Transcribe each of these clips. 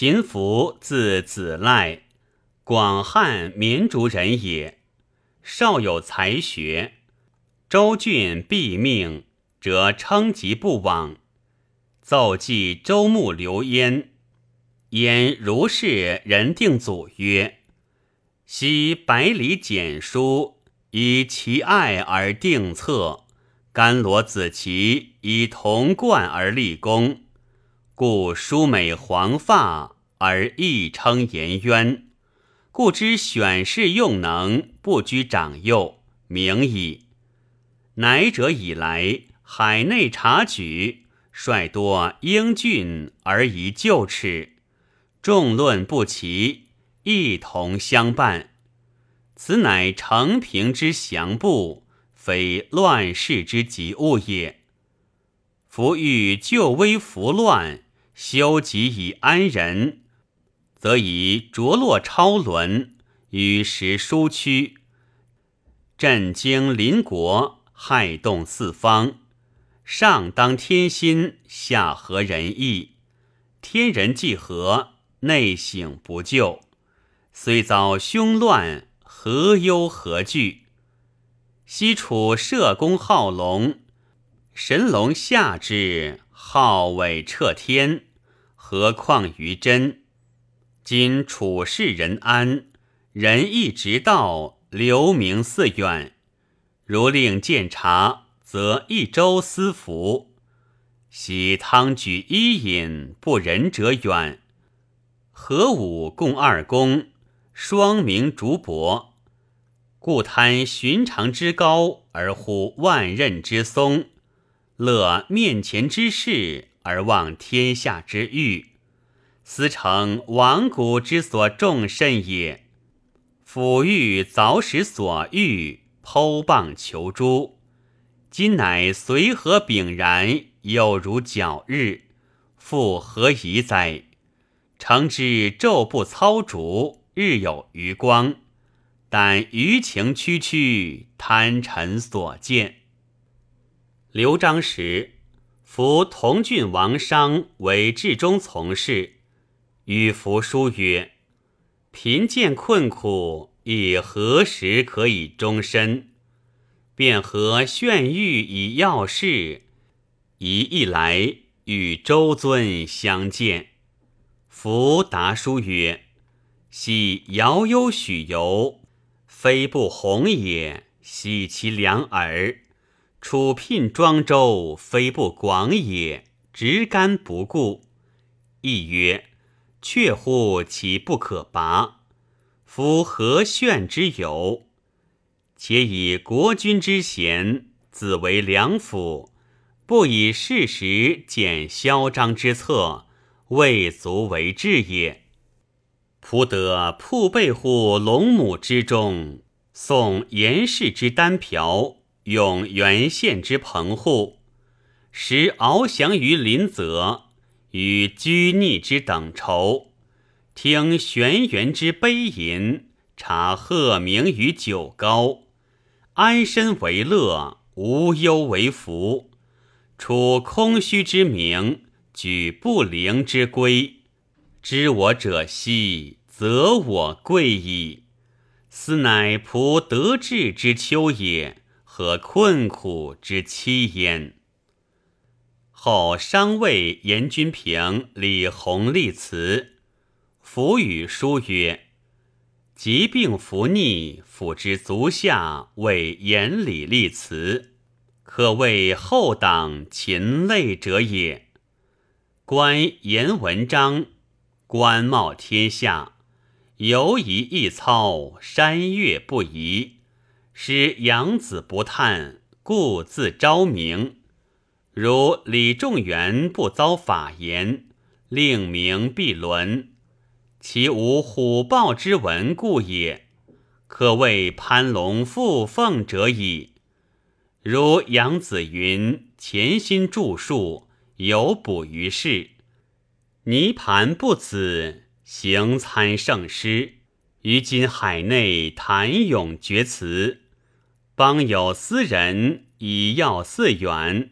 秦福字子赖，广汉绵竹人也。少有才学，周郡毙命，则称疾不往。奏记周穆刘焉，焉如是人定祖曰：“昔百里简书，以其爱而定策；甘罗子奇以铜冠而立功。”故淑美黄发而亦称颜渊，故知选士用能，不拘长幼，明矣。乃者以来，海内察举，率多英俊而宜旧齿，众论不齐，一同相伴。此乃承平之祥布，非乱世之急物也。夫欲救危扶乱。修己以安人，则以着落超伦，与时殊趋，震惊邻国，害动四方。上当天心，下合人意。天人既合，内省不救。虽遭凶乱，何忧何惧？西楚社公好龙，神龙下之，号尾彻天。何况于真？今处世人安，仁义直道，留名似远。如令见察，则一州私服。喜汤举伊尹，不仁者远。何武共二公，双名竹帛。故贪寻常之高，而呼万仞之松；乐面前之事。而望天下之欲，思成亡古之所重甚也。抚育凿石所欲，剖蚌求珠。今乃随和炳然，有如皎日，复何宜哉？诚知昼不操烛，日有余光。但余情区区，贪尘所见。刘璋时。夫同郡王商为治中从事，与夫书曰：“贫贱困苦，亦何时可以终身？便和炫玉以要事，一一来与周尊相见。”夫答书曰：“昔遥忧许由，非不弘也，喜其良耳。”楚聘庄周，非不广也，直干不顾。亦曰：却乎其不可拔？夫何炫之有？且以国君之贤，子为良辅，不以事实减嚣张之策，未足为治也。仆得铺背乎龙母之中，送严氏之单瓢。用原县之棚户，时翱翔于林泽，与居逆之等仇，听玄元之悲吟，察鹤鸣于九高，安身为乐，无忧为福。处空虚之名，举不灵之归，知我者希，则我贵矣。斯乃仆得志之秋也。和困苦之期焉。后商魏严君平、李弘立辞，抚与书曰：“疾病伏逆，辅之足下，为严礼立辞，可谓后党勤类者也。观言文章，官茂天下，犹疑一操，山岳不移。”使养子不叹，故自昭明。如李仲元不遭法言，令名必伦，其无虎豹之文故也。可谓攀龙附凤者矣。如杨子云潜心著述，有补于世。泥盘不子，行参圣师，于今海内谈咏绝词。邦有斯人以要四远，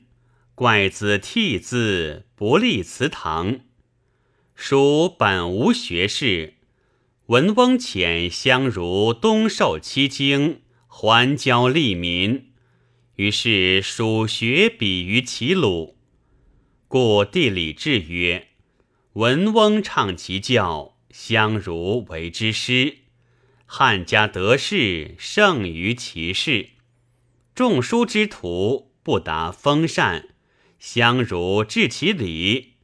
怪子替字不立祠堂。蜀本无学士，文翁遣相如东授七经，还教利民。于是蜀学比于齐鲁，故地理志曰：文翁唱其教，相如为之师。汉家得势，胜于其事。众书之徒不达风善，相如治其礼。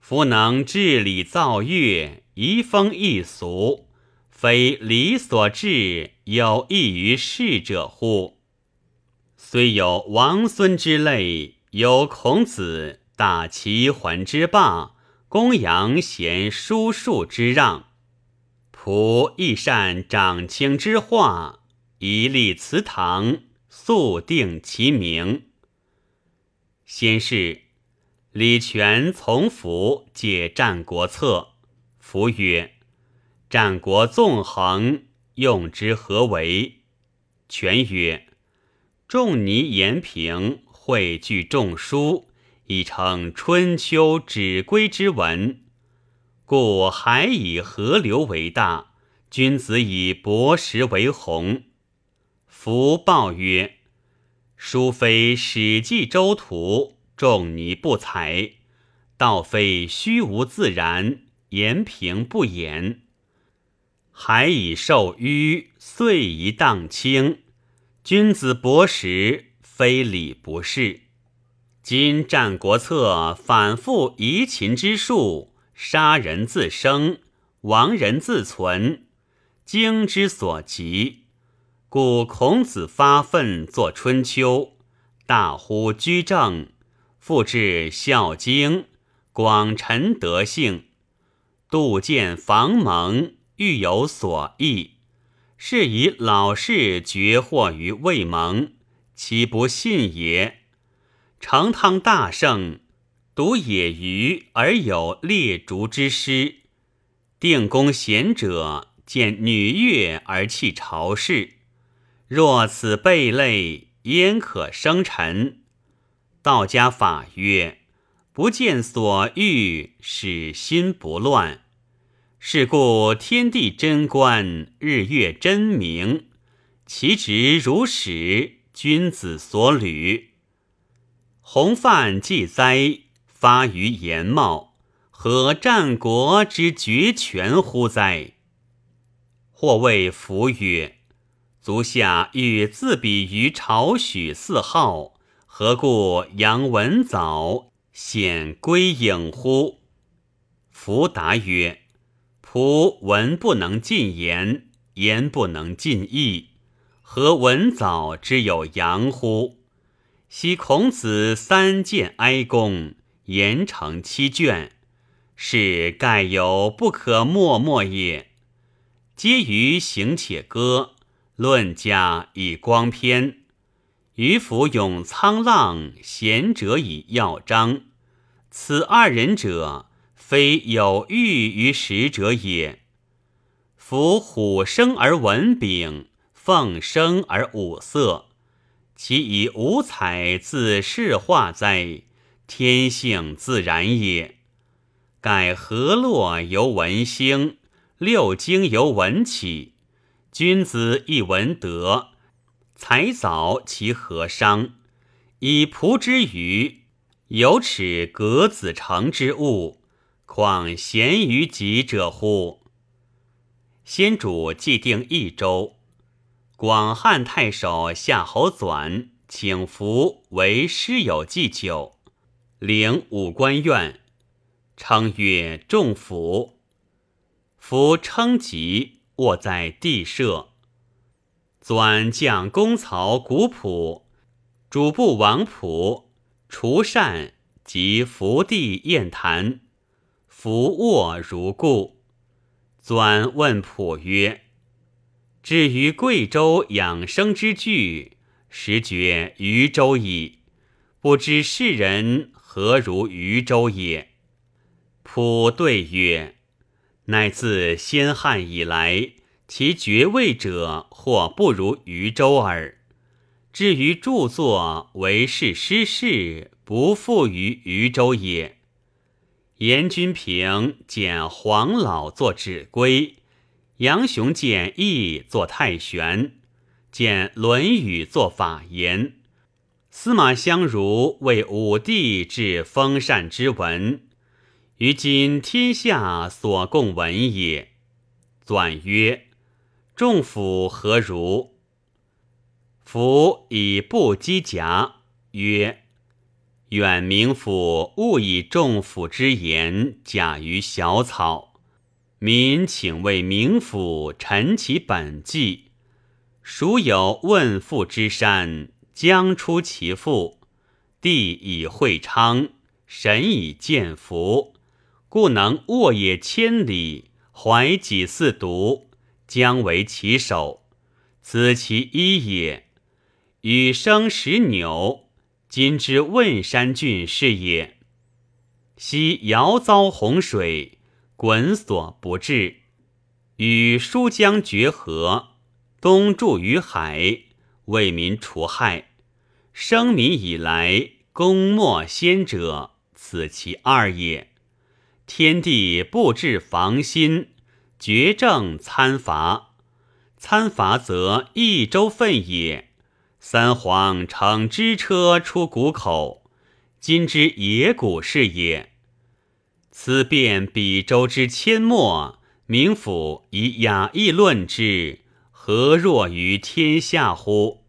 夫能治理造乐，移风易俗，非礼所治，有益于世者乎？虽有王孙之类，有孔子、大齐桓之霸，公羊贤叔庶之让，仆亦善长卿之化，一立祠堂，素定其名。先是。李全从福解《战国策》，福曰：“战国纵横，用之何为？”权曰：“仲尼、延平汇聚众书，以成《春秋》指归之文。故海以河流为大，君子以博识为宏。”福报曰：“书非《史记》《周图》。”仲尼不才，道非虚无自然，言平不言。海以受淤，岁以荡清。君子博识，非礼不是。今《战国策》反复移秦之术，杀人自生，亡人自存，经之所及。故孔子发愤作《春秋》，大呼居正。复至《孝经》，广陈德性，杜见房蒙，欲有所益。是以老士绝祸于未蒙，其不信也？成汤大圣，独野鱼而有列竹之师。定公贤者，见女乐而弃朝事。若此贝类，焉可生臣？道家法曰：不见所欲，使心不乱。是故天地真观，日月真明，其直如始，君子所履。洪范既灾，发于言貌，何战国之绝权乎哉？或谓弗曰：足下欲自比于朝许四号。何故扬文藻显归隐乎？弗答曰：“仆文不能尽言，言不能尽意，何文藻之有扬乎？昔孔子三谏哀公，言成七卷，是盖有不可默默也。皆于行且歌，论家以光篇。”于夫咏沧浪，贤者以要章。此二人者，非有欲于使者也。夫虎生而文炳，凤生而五色，其以五彩自是化哉？天性自然也。盖河洛由文兴，六经由文起，君子亦闻德。才早其何伤？以仆之余，有耻格子成之物，况贤于己者乎？先主既定益州，广汉太守夏侯纂请服为师友祭酒，领五官院，称曰仲甫。夫称疾，卧在地舍。纂将公曹古朴、主簿王普、除善及福地宴谈，伏卧如故。纂问普曰：“至于贵州养生之具，实觉渝州矣。不知世人何如渝州也？”普对曰：“乃自先汉以来。”其爵位者，或不如禹州耳。至于著作，为是失事，不复于禹州也。严君平见黄老作指归，杨雄见义作太玄，见《论语》作法言。司马相如为武帝治封禅之文，于今天下所共闻也。纂曰：“众府何如？”夫以不积甲，曰：“远明府勿以众府之言假于小草。民请为明府陈其本纪。孰有问父之山？将出其父，地以会昌，神以见福，故能沃野千里，怀己似独，将为其首。此其一也。”与生石纽，今之汶山郡是也。昔遥遭洪水，滚所不至；与疏江绝河，东注于海，为民除害。生民以来，功莫先者，此其二也。天地不治防心，绝政参伐，参伐则益州分也。三皇乘之车出谷口，今之野谷是也。此变比周之阡陌，明府以雅意论之，何若于天下乎？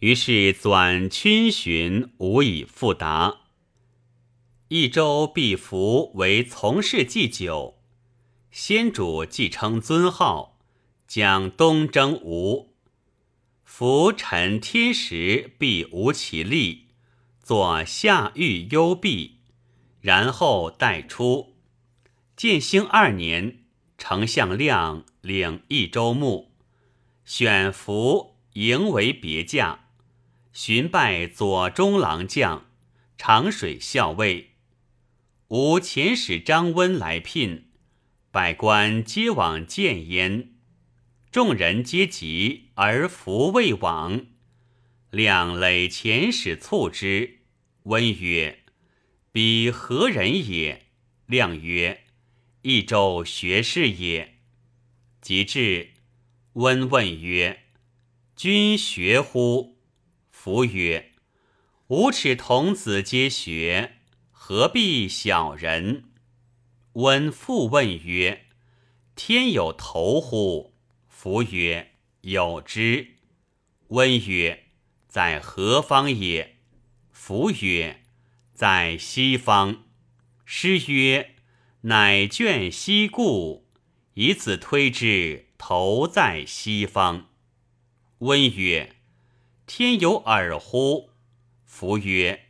于是纂群询，无以复答。益州必服为从事祭酒，先主既称尊号，将东征吴。夫臣天时必无其力，作下狱幽闭，然后待出。建兴二年，丞相亮领益州牧，选福迎为别驾，寻拜左中郎将、长水校尉。吾遣使张温来聘，百官皆往见焉。众人皆急而弗未往，亮累遣使促之。温曰：“彼何人也？”亮曰：“益州学士也。”及至，温问曰：“君学乎？”弗曰：“吾耻童子皆学，何必小人？”温复问曰：“天有头乎？”夫曰：“有之。”温曰：“在何方也？”夫曰：“在西方。”诗曰：“乃卷西故，以此推之，头在西方。”温曰：“天有耳乎？”夫曰：“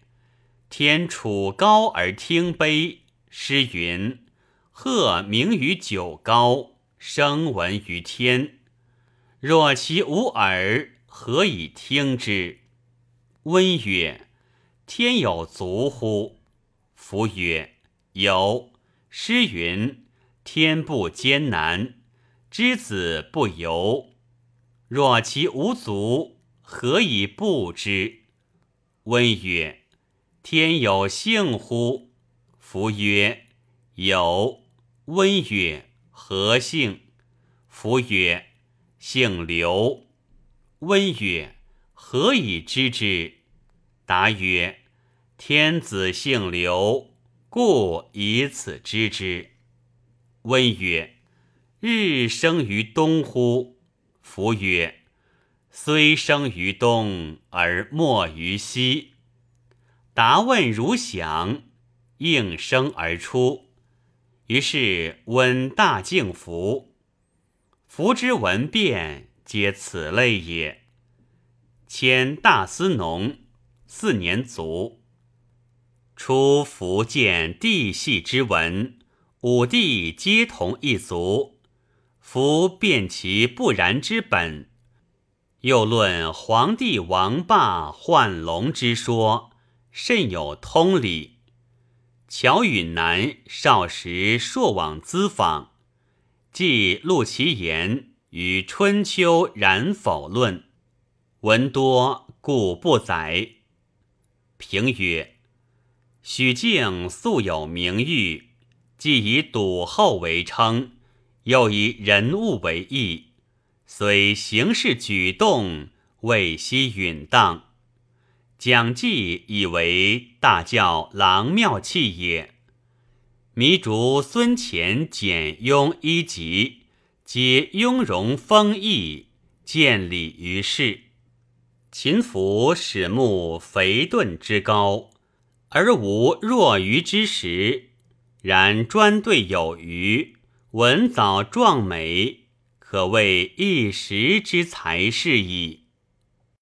天处高而听卑。”诗云：“鹤鸣于九高，声闻于天。”若其无耳，何以听之？温曰：“天有足乎？”夫曰：“有。”诗云：“天不艰难，之子不由。”若其无足，何以不之？温曰：“天有性乎？”夫曰：“有。”温曰：“何姓？”夫曰：姓刘，温曰：“何以知之？”答曰：“天子姓刘，故以此知之。”温曰：“日生于东乎？”夫曰：“虽生于东，而没于西。”答问如响，应声而出。于是温大敬服。服之文变，皆此类也。迁大司农，四年卒。初福建地系之文，五帝皆同一族。夫辨其不然之本，又论黄帝王霸换龙之说，甚有通理。乔允南少时朔往咨访。既录其言与《春秋然否论》，文多故不载。评曰：许敬素有名誉，既以笃厚为称，又以人物为义，虽行事举动未悉允当。蒋济以为大教郎妙器也。弥竹孙乾简雍一集，皆雍容丰毅，见礼于世。秦服始目肥钝之高，而无若愚之实。然专对有余，文藻壮美，可谓一时之才是矣。